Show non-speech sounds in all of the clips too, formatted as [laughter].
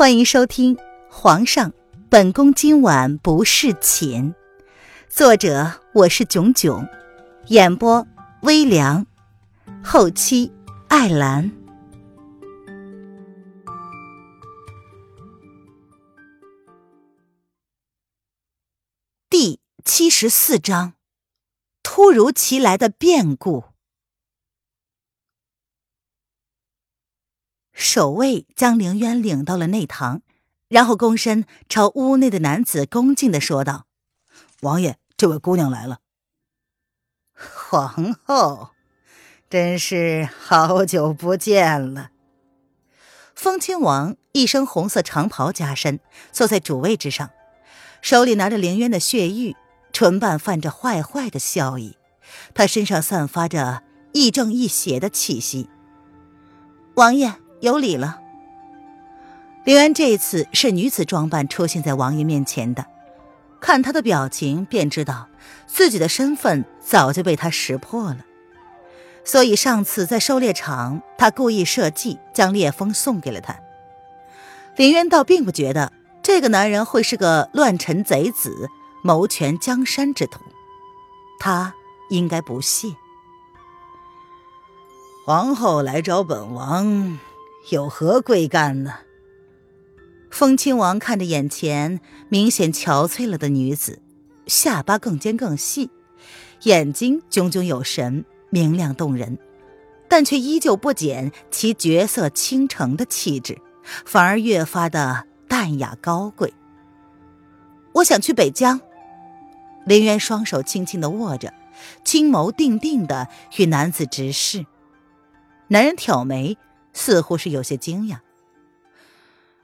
欢迎收听《皇上，本宫今晚不侍寝》，作者我是囧囧，演播微凉，后期艾兰。第七十四章：突如其来的变故。守卫将凌渊领到了内堂，然后躬身朝屋内的男子恭敬的说道：“王爷，这位姑娘来了。”皇后，真是好久不见了。风亲王一身红色长袍加身，坐在主位之上，手里拿着凌渊的血玉，唇瓣泛着坏坏的笑意。他身上散发着亦正亦邪的气息。王爷。有礼了。林渊这次是女子装扮出现在王爷面前的，看他的表情便知道自己的身份早就被他识破了。所以上次在狩猎场，他故意设计将烈风送给了他。林渊倒并不觉得这个男人会是个乱臣贼子、谋权江山之徒，他应该不屑。皇后来找本王。有何贵干呢？风亲王看着眼前明显憔悴了的女子，下巴更尖更细，眼睛炯炯有神，明亮动人，但却依旧不减其绝色倾城的气质，反而越发的淡雅高贵。我想去北疆。林渊双手轻轻的握着，青眸定定的与男子直视。男人挑眉。似乎是有些惊讶。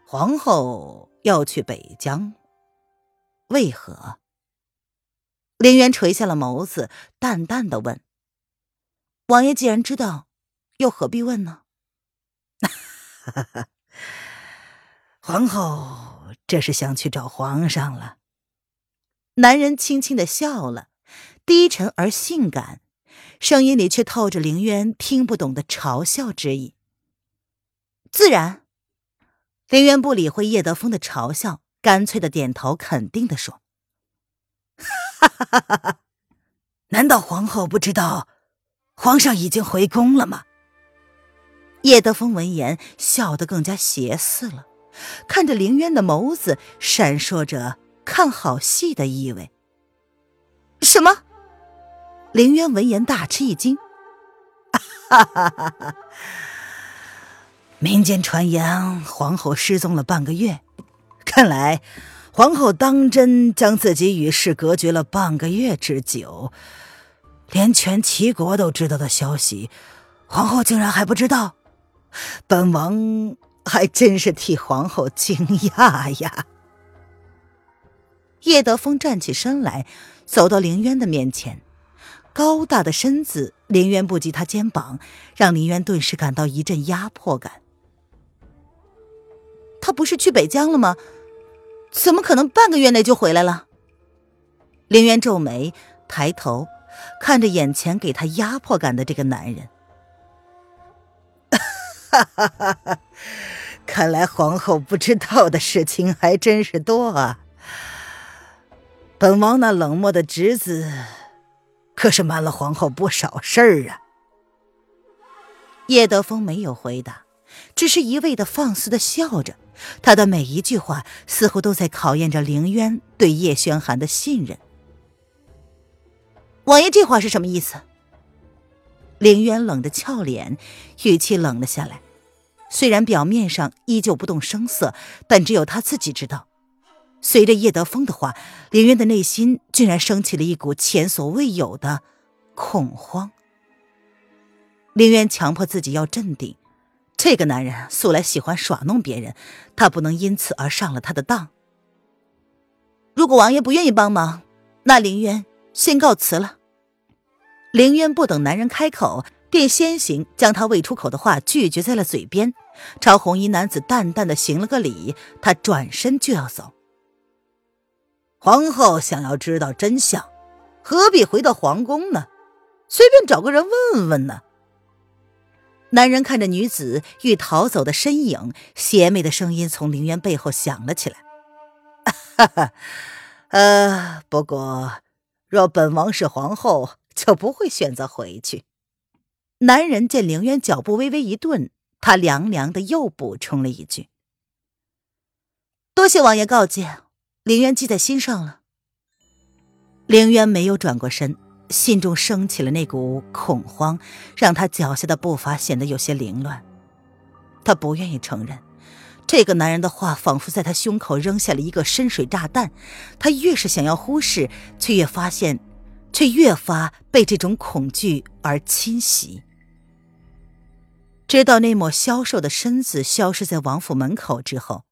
皇后要去北疆，为何？林渊垂下了眸子，淡淡的问：“王爷既然知道，又何必问呢？” [laughs] 皇后这是想去找皇上了。男人轻轻的笑了，低沉而性感，声音里却透着林渊听不懂的嘲笑之意。自然，林渊不理会叶德风的嘲笑，干脆的点头肯定的说：“哈哈哈哈哈！难道皇后不知道皇上已经回宫了吗？”叶德风闻言笑得更加邪肆了，看着林渊的眸子闪烁着看好戏的意味。什么？林渊闻言大吃一惊：“哈哈哈哈！”民间传言皇后失踪了半个月，看来皇后当真将自己与世隔绝了半个月之久，连全齐国都知道的消息，皇后竟然还不知道，本王还真是替皇后惊讶呀！叶德风站起身来，走到林渊的面前，高大的身子，林渊不及他肩膀，让林渊顿时感到一阵压迫感。他不是去北疆了吗？怎么可能半个月内就回来了？林渊皱眉，抬头看着眼前给他压迫感的这个男人。哈哈哈哈！看来皇后不知道的事情还真是多啊。本王那冷漠的侄子，可是瞒了皇后不少事儿啊。叶德风没有回答，只是一味的放肆的笑着。他的每一句话似乎都在考验着凌渊对叶轩寒的信任。王爷这话是什么意思？凌渊冷着俏脸，语气冷了下来。虽然表面上依旧不动声色，但只有他自己知道，随着叶德风的话，凌渊的内心竟然升起了一股前所未有的恐慌。凌渊强迫自己要镇定。这个男人素来喜欢耍弄别人，他不能因此而上了他的当。如果王爷不愿意帮忙，那凌渊先告辞了。凌渊不等男人开口，便先行将他未出口的话拒绝在了嘴边，朝红衣男子淡淡的行了个礼，他转身就要走。皇后想要知道真相，何必回到皇宫呢？随便找个人问问呢？男人看着女子欲逃走的身影，邪魅的声音从凌渊背后响了起来：“哈哈，呃，不过，若本王是皇后，就不会选择回去。”男人见凌渊脚步微微一顿，他凉凉的又补充了一句：“多谢王爷告诫，凌渊记在心上了。”凌渊没有转过身。心中升起了那股恐慌，让他脚下的步伐显得有些凌乱。他不愿意承认，这个男人的话仿佛在他胸口扔下了一个深水炸弹。他越是想要忽视，却越发现，却越发被这种恐惧而侵袭。直到那抹消瘦的身子消失在王府门口之后，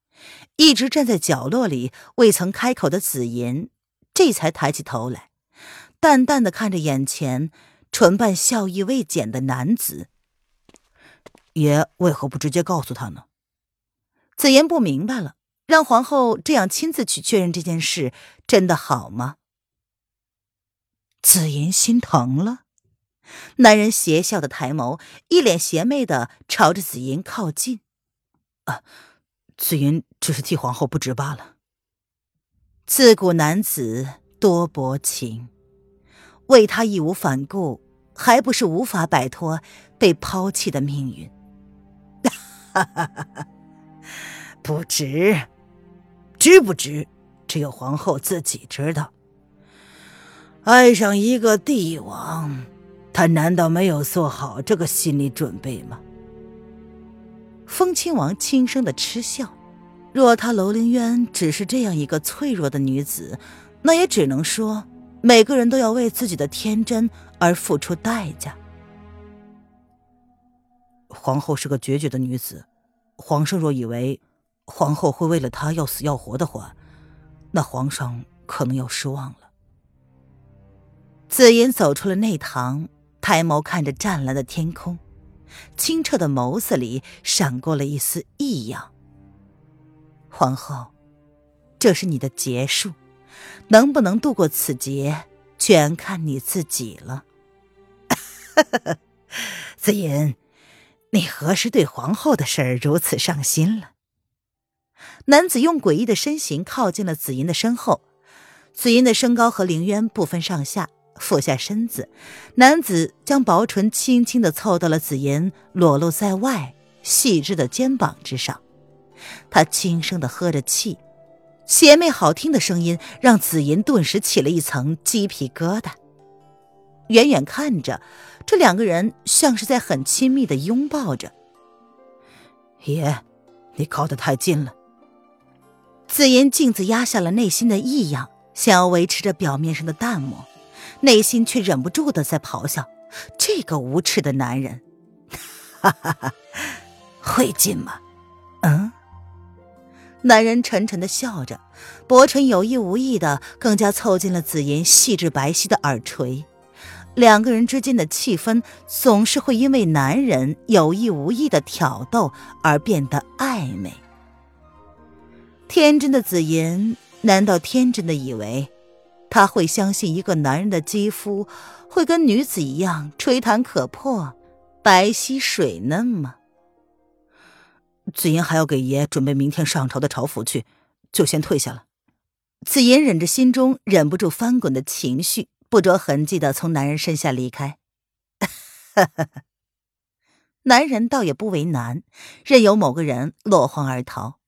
一直站在角落里未曾开口的紫银，这才抬起头来。淡淡的看着眼前唇瓣笑意未减的男子，爷为何不直接告诉他呢？紫言不明白了，让皇后这样亲自去确认这件事，真的好吗？紫言心疼了，男人邪笑的抬眸，一脸邪魅的朝着紫言靠近。啊，紫妍只是替皇后不值罢了。自古男子多薄情。为他义无反顾，还不是无法摆脱被抛弃的命运？哈哈哈哈不值，值不值？只有皇后自己知道。爱上一个帝王，他难道没有做好这个心理准备吗？风亲王轻声的嗤笑。若他楼凌渊只是这样一个脆弱的女子，那也只能说。每个人都要为自己的天真而付出代价。皇后是个决绝的女子，皇上若以为皇后会为了她要死要活的话，那皇上可能要失望了。紫嫣走出了内堂，抬眸看着湛蓝的天空，清澈的眸子里闪过了一丝异样。皇后，这是你的结束。能不能度过此劫，全看你自己了。[laughs] 紫妍，你何时对皇后的事儿如此上心了？男子用诡异的身形靠近了紫妍的身后。紫吟的身高和凌渊不分上下，俯下身子，男子将薄唇轻轻的凑到了紫妍裸露在外、细致的肩膀之上。他轻声的喝着气。邪魅好听的声音让紫银顿时起了一层鸡皮疙瘩。远远看着，这两个人像是在很亲密的拥抱着。爷，你靠得太近了。紫银镜子压下了内心的异样，想要维持着表面上的淡漠，内心却忍不住的在咆哮：这个无耻的男人！哈哈哈，会近吗？男人沉沉的笑着，薄唇有意无意的更加凑近了紫妍细致白皙的耳垂。两个人之间的气氛总是会因为男人有意无意的挑逗而变得暧昧。天真的紫妍，难道天真的以为他会相信一个男人的肌肤会跟女子一样吹弹可破、白皙水嫩吗？紫妍还要给爷准备明天上朝的朝服去，就先退下了。紫妍忍着心中忍不住翻滚的情绪，不着痕迹的从男人身下离开。哈 [laughs] 哈男人倒也不为难，任由某个人落荒而逃。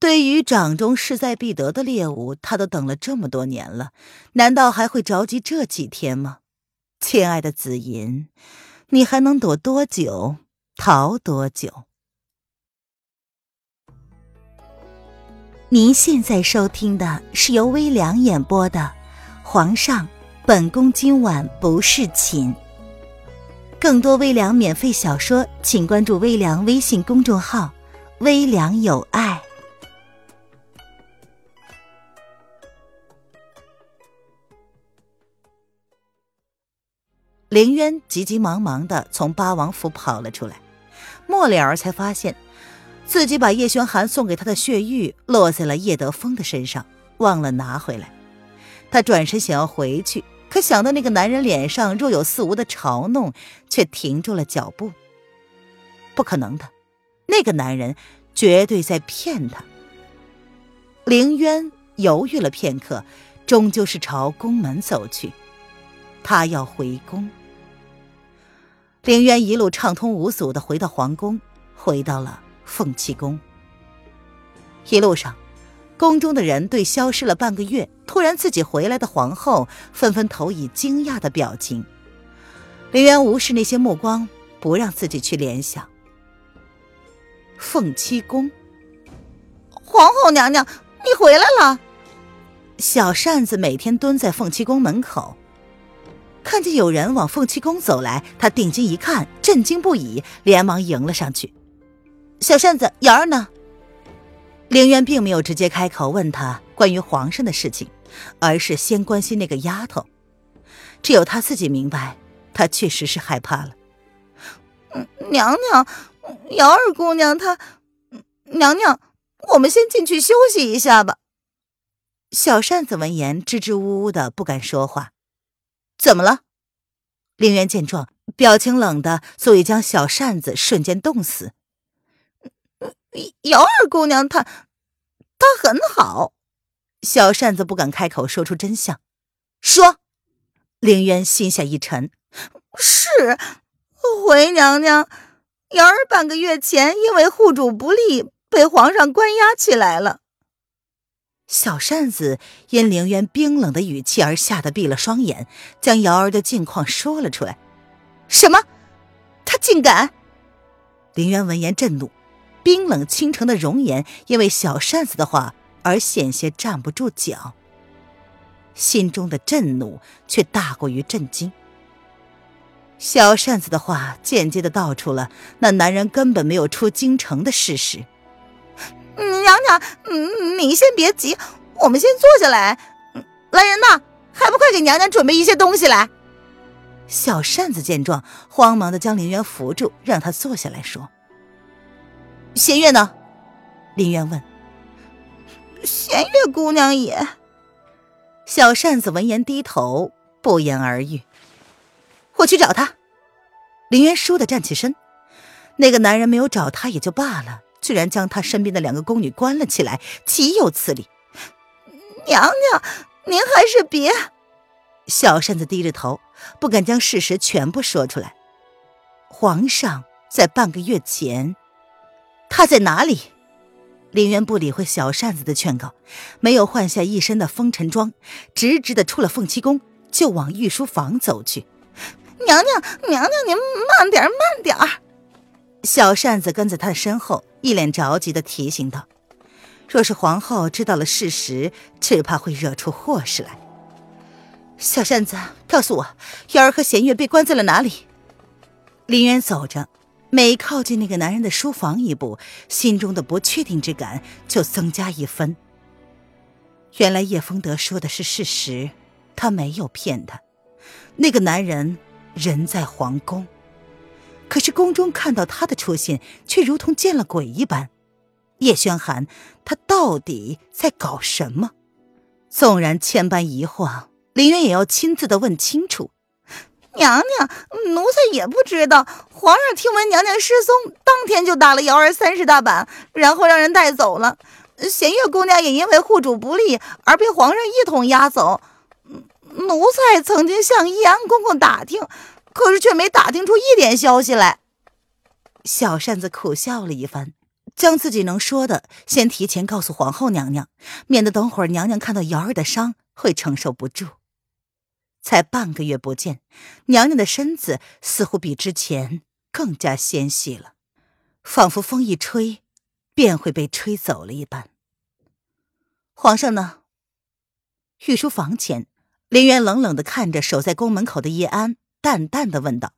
对于掌中势在必得的猎物，他都等了这么多年了，难道还会着急这几天吗？亲爱的紫银，你还能躲多久，逃多久？您现在收听的是由微凉演播的《皇上，本宫今晚不是寝》。更多微凉免费小说，请关注微凉微信公众号“微凉有爱”。凌渊急急忙忙的从八王府跑了出来，末了儿才发现。自己把叶轩寒送给他的血玉落在了叶德风的身上，忘了拿回来。他转身想要回去，可想到那个男人脸上若有似无的嘲弄，却停住了脚步。不可能的，那个男人绝对在骗他。凌渊犹豫了片刻，终究是朝宫门走去。他要回宫。凌渊一路畅通无阻的回到皇宫，回到了凤栖宫。一路上，宫中的人对消失了半个月、突然自己回来的皇后，纷纷投以惊讶的表情。林渊无视那些目光，不让自己去联想。凤栖宫，皇后娘娘，你回来了。小扇子每天蹲在凤栖宫门口，看见有人往凤栖宫走来，他定睛一看，震惊不已，连忙迎了上去。小扇子，瑶儿呢？凌渊并没有直接开口问他关于皇上的事情，而是先关心那个丫头。只有他自己明白。他确实是害怕了。娘娘，瑶儿姑娘，她，娘娘，我们先进去休息一下吧。小扇子闻言支支吾吾的，不敢说话。怎么了？凌渊见状，表情冷的足以将小扇子瞬间冻死。瑶儿姑娘，她，她很好。小扇子不敢开口说出真相。说，凌渊心下一沉。是，回娘娘，瑶儿半个月前因为护主不利，被皇上关押起来了。小扇子因凌渊冰冷的语气而吓得闭了双眼，将瑶儿的近况说了出来。什么？他竟敢！凌渊闻言震怒，冰冷倾城的容颜因为小扇子的话而险些站不住脚，心中的震怒却大过于震惊。小扇子的话间接的道出了那男人根本没有出京城的事实。娘娘，嗯，你先别急，我们先坐下来。来人呐，还不快给娘娘准备一些东西来！小扇子见状，慌忙的将林渊扶住，让他坐下来说：“弦月呢？”林渊问。弦月姑娘也。小扇子闻言低头，不言而喻。我去找他。林渊倏地站起身，那个男人没有找他也就罢了，居然将他身边的两个宫女关了起来，岂有此理！娘娘，您还是别……小扇子低着头，不敢将事实全部说出来。皇上在半个月前，他在哪里？林渊不理会小扇子的劝告，没有换下一身的风尘装，直直的出了凤栖宫，就往御书房走去。娘娘，娘娘，您慢点慢点儿。小扇子跟在他的身后，一脸着急的提醒道：“若是皇后知道了事实，只怕会惹出祸事来。”小扇子，告诉我，瑶儿和弦月被关在了哪里？林渊走着，每靠近那个男人的书房一步，心中的不确定之感就增加一分。原来叶风德说的是事实，他没有骗他，那个男人。人在皇宫，可是宫中看到他的出现，却如同见了鬼一般。叶轩寒，他到底在搞什么？纵然千般疑惑，林渊也要亲自的问清楚。娘娘，奴才也不知道。皇上听闻娘娘失踪，当天就打了瑶儿三十大板，然后让人带走了。弦月姑娘也因为护主不利而被皇上一同押走。奴才曾经向义安公公打听，可是却没打听出一点消息来。小扇子苦笑了一番，将自己能说的先提前告诉皇后娘娘，免得等会儿娘娘看到瑶儿的伤会承受不住。才半个月不见，娘娘的身子似乎比之前更加纤细了，仿佛风一吹，便会被吹走了一般。皇上呢？御书房前。林渊冷冷的看着守在宫门口的叶安，淡淡的问道：“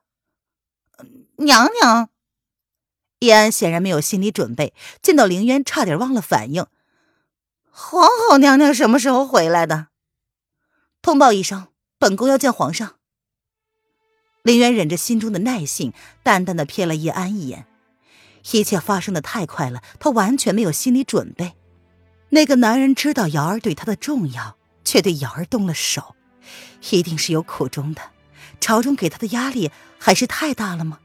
娘娘。”叶安显然没有心理准备，见到林渊，差点忘了反应。皇后娘娘什么时候回来的？通报一声，本宫要见皇上。林渊忍着心中的耐性，淡淡的瞥了叶安一眼。一切发生的太快了，他完全没有心理准备。那个男人知道瑶儿对他的重要，却对瑶儿动了手。一定是有苦衷的，朝中给他的压力还是太大了吗？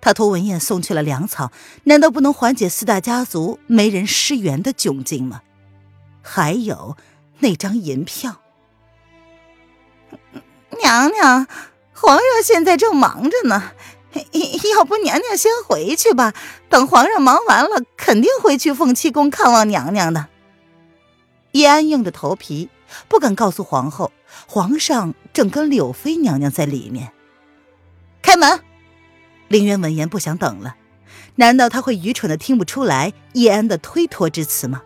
他托文燕送去了粮草，难道不能缓解四大家族没人施援的窘境吗？还有那张银票，娘娘，皇上现在正忙着呢，要不娘娘先回去吧。等皇上忙完了，肯定会去凤栖宫看望娘娘的。叶安硬着头皮，不敢告诉皇后，皇上正跟柳妃娘娘在里面。开门！凌渊闻言不想等了，难道他会愚蠢的听不出来叶安的推脱之词吗？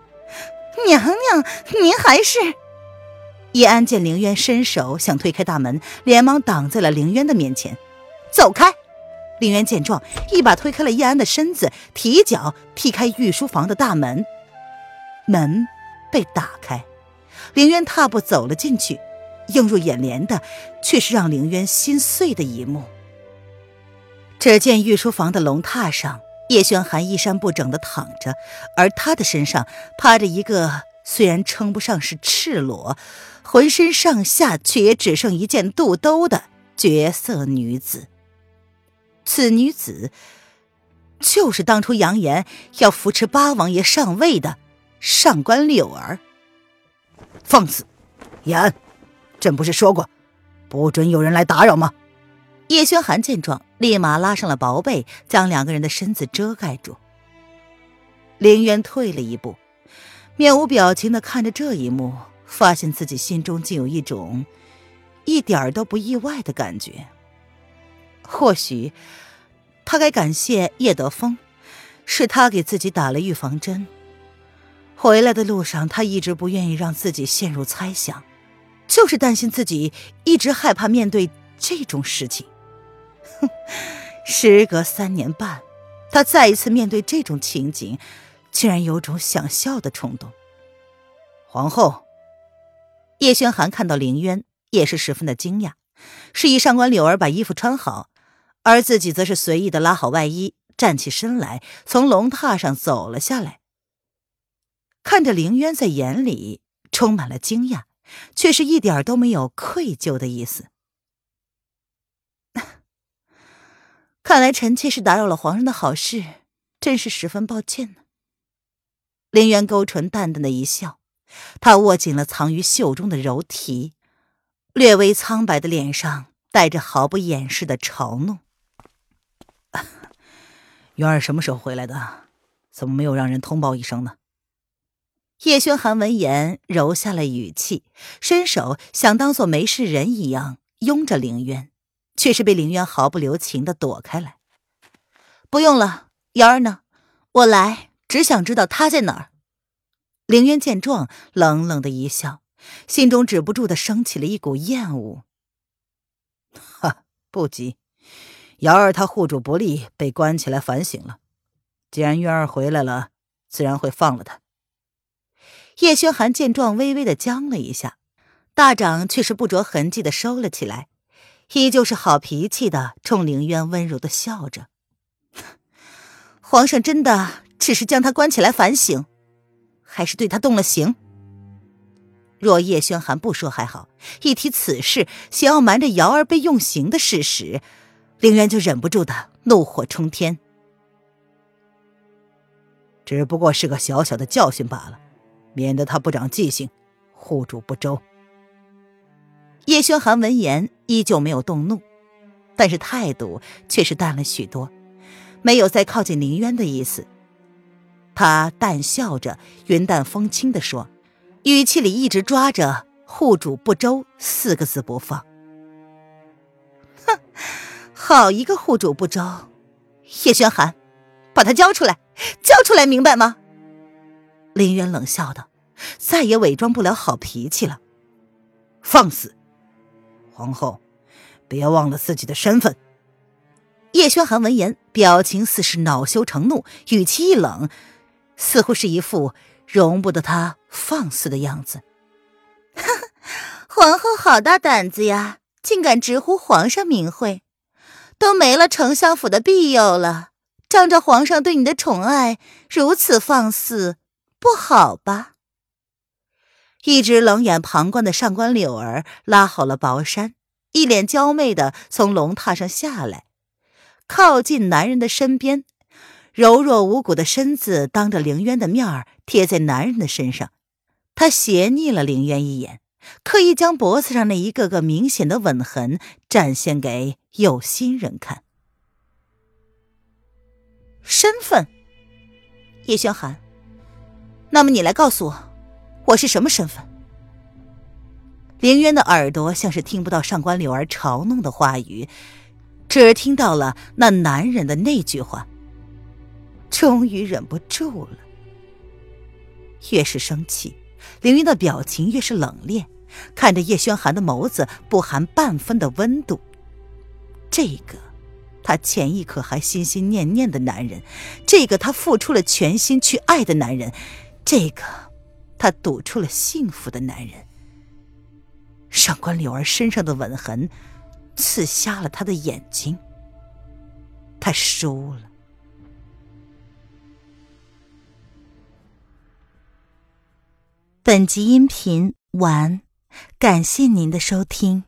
娘娘，您还是……叶安见凌渊伸手想推开大门，连忙挡在了凌渊的面前。走开！凌渊见状，一把推开了叶安的身子，提脚踢开御书房的大门。门被打开，凌渊踏步走了进去，映入眼帘的却是让凌渊心碎的一幕。只见御书房的龙榻上。叶轩寒衣衫不整的躺着，而他的身上趴着一个虽然称不上是赤裸，浑身上下却也只剩一件肚兜的绝色女子。此女子就是当初扬言要扶持八王爷上位的上官柳儿。放肆！言，朕不是说过，不准有人来打扰吗？叶轩寒见状，立马拉上了薄被，将两个人的身子遮盖住。凌渊退了一步，面无表情的看着这一幕，发现自己心中竟有一种一点儿都不意外的感觉。或许他该感谢叶德风，是他给自己打了预防针。回来的路上，他一直不愿意让自己陷入猜想，就是担心自己一直害怕面对这种事情。哼，时隔三年半，他再一次面对这种情景，竟然有种想笑的冲动。皇后，叶轩寒看到凌渊，也是十分的惊讶，示意上官柳儿把衣服穿好，而自己则是随意的拉好外衣，站起身来，从龙榻上走了下来。看着凌渊，在眼里充满了惊讶，却是一点都没有愧疚的意思。[laughs] 看来臣妾是打扰了皇上的好事，真是十分抱歉呢。凌渊勾唇淡淡的一笑，他握紧了藏于袖中的柔提，略微苍白的脸上带着毫不掩饰的嘲弄。[laughs] 元儿什么时候回来的？怎么没有让人通报一声呢？叶轩寒闻言，柔下了语气，伸手想当做没事人一样拥着凌渊。却是被凌渊毫不留情的躲开来。不用了，瑶儿呢？我来只想知道他在哪儿。凌渊见状，冷冷的一笑，心中止不住的升起了一股厌恶。哈，不急，瑶儿她护主不利，被关起来反省了。既然渊儿回来了，自然会放了她。叶轩寒见状，微微的僵了一下，大掌却是不着痕迹的收了起来。依旧是好脾气的，冲凌渊温柔的笑着。[laughs] 皇上真的只是将他关起来反省，还是对他动了刑？若叶轩寒不说还好，一提此事，想要瞒着瑶儿被用刑的事实，凌渊就忍不住的怒火冲天。只不过是个小小的教训罢了，免得他不长记性，护主不周。叶轩寒闻言依旧没有动怒，但是态度却是淡了许多，没有再靠近凌渊的意思。他淡笑着，云淡风轻地说，语气里一直抓着“户主不周”四个字不放。哼，好一个户主不周！叶轩寒，把他交出来，交出来，明白吗？林渊冷笑道，再也伪装不了好脾气了，放肆！皇后，别忘了自己的身份。叶轩寒闻言，表情似是恼羞成怒，语气一冷，似乎是一副容不得他放肆的样子。[laughs] 皇后好大胆子呀，竟敢直呼皇上名讳，都没了丞相府的庇佑了，仗着皇上对你的宠爱，如此放肆，不好吧？一直冷眼旁观的上官柳儿拉好了薄衫，一脸娇媚的从龙榻上下来，靠近男人的身边，柔弱无骨的身子当着凌渊的面儿贴在男人的身上。他斜睨了凌渊一眼，刻意将脖子上那一个个明显的吻痕展现给有心人看。身份，叶轩寒。那么你来告诉我，我是什么身份？凌渊的耳朵像是听不到上官柳儿嘲弄的话语，只听到了那男人的那句话。终于忍不住了。越是生气，凌云的表情越是冷冽，看着叶轩寒的眸子不含半分的温度。这个，他前一刻还心心念念的男人，这个他付出了全心去爱的男人，这个，他赌出了幸福的男人。上官柳儿身上的吻痕，刺瞎了他的眼睛。他输了。本集音频完，感谢您的收听。